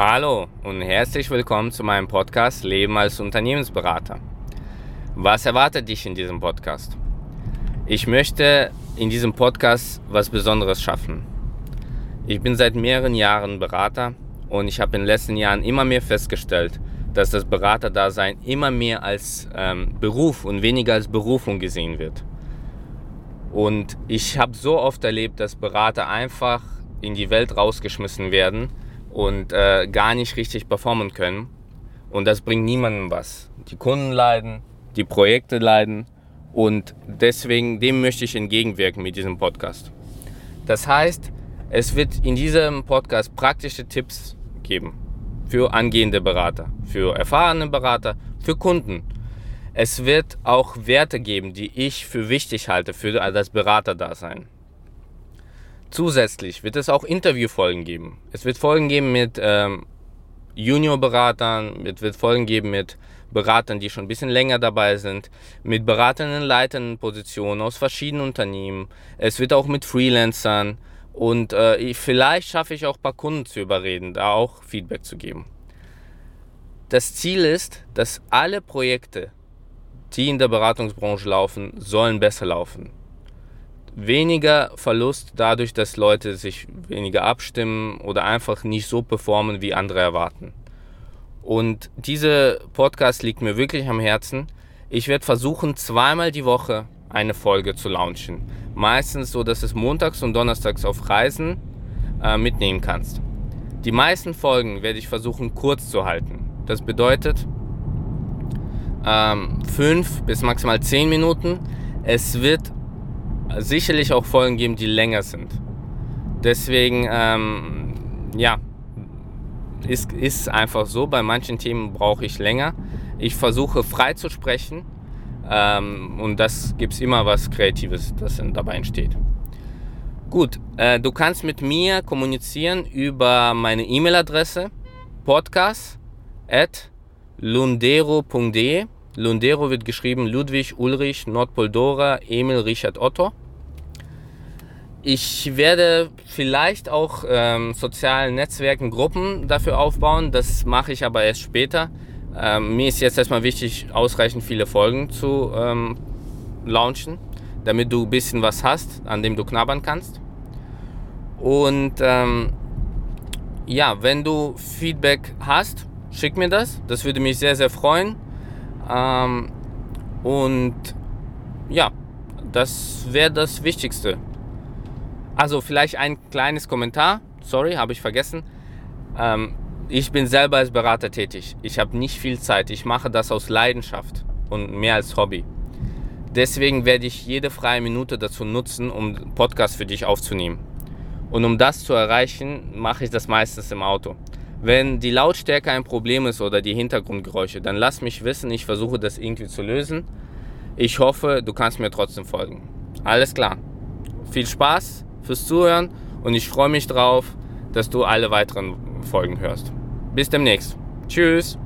Hallo und herzlich willkommen zu meinem Podcast Leben als Unternehmensberater. Was erwartet dich in diesem Podcast? Ich möchte in diesem Podcast was Besonderes schaffen. Ich bin seit mehreren Jahren Berater und ich habe in den letzten Jahren immer mehr festgestellt, dass das Beraterdasein immer mehr als ähm, Beruf und weniger als Berufung gesehen wird. Und ich habe so oft erlebt, dass Berater einfach in die Welt rausgeschmissen werden und äh, gar nicht richtig performen können. Und das bringt niemandem was. Die Kunden leiden, die Projekte leiden und deswegen dem möchte ich entgegenwirken mit diesem Podcast. Das heißt, es wird in diesem Podcast praktische Tipps geben für angehende Berater, für erfahrene Berater, für Kunden. Es wird auch Werte geben, die ich für wichtig halte für das Beraterdasein. Zusätzlich wird es auch Interviewfolgen geben. Es wird Folgen geben mit ähm, Juniorberatern, es wird Folgen geben mit Beratern, die schon ein bisschen länger dabei sind, mit Beratern in leitenden Positionen aus verschiedenen Unternehmen. Es wird auch mit Freelancern und äh, vielleicht schaffe ich auch ein paar Kunden zu überreden, da auch Feedback zu geben. Das Ziel ist, dass alle Projekte, die in der Beratungsbranche laufen, sollen besser laufen weniger Verlust dadurch, dass Leute sich weniger abstimmen oder einfach nicht so performen, wie andere erwarten. Und dieser Podcast liegt mir wirklich am Herzen. Ich werde versuchen, zweimal die Woche eine Folge zu launchen. Meistens so, dass es montags und donnerstags auf Reisen äh, mitnehmen kannst. Die meisten Folgen werde ich versuchen kurz zu halten. Das bedeutet ähm, fünf bis maximal zehn Minuten. Es wird sicherlich auch Folgen geben, die länger sind. Deswegen, ähm, ja, ist, ist einfach so. Bei manchen Themen brauche ich länger. Ich versuche frei zu sprechen ähm, und das gibt es immer was Kreatives, das dabei entsteht. Gut, äh, du kannst mit mir kommunizieren über meine E-Mail-Adresse podcast at lundero.de Lundero wird geschrieben Ludwig Ulrich Nordpol Dora Emil Richard Otto. Ich werde vielleicht auch ähm, sozialen Netzwerken Gruppen dafür aufbauen. Das mache ich aber erst später. Ähm, mir ist jetzt erstmal wichtig, ausreichend viele Folgen zu ähm, launchen, damit du ein bisschen was hast, an dem du knabbern kannst. Und ähm, ja, wenn du Feedback hast, schick mir das. Das würde mich sehr, sehr freuen. Ähm, und ja, das wäre das Wichtigste. Also vielleicht ein kleines Kommentar. Sorry, habe ich vergessen. Ähm, ich bin selber als Berater tätig. Ich habe nicht viel Zeit. Ich mache das aus Leidenschaft und mehr als Hobby. Deswegen werde ich jede freie Minute dazu nutzen, um Podcast für dich aufzunehmen. Und um das zu erreichen, mache ich das meistens im Auto. Wenn die Lautstärke ein Problem ist oder die Hintergrundgeräusche, dann lass mich wissen, ich versuche das irgendwie zu lösen. Ich hoffe, du kannst mir trotzdem folgen. Alles klar. Viel Spaß fürs Zuhören und ich freue mich drauf, dass du alle weiteren Folgen hörst. Bis demnächst. Tschüss.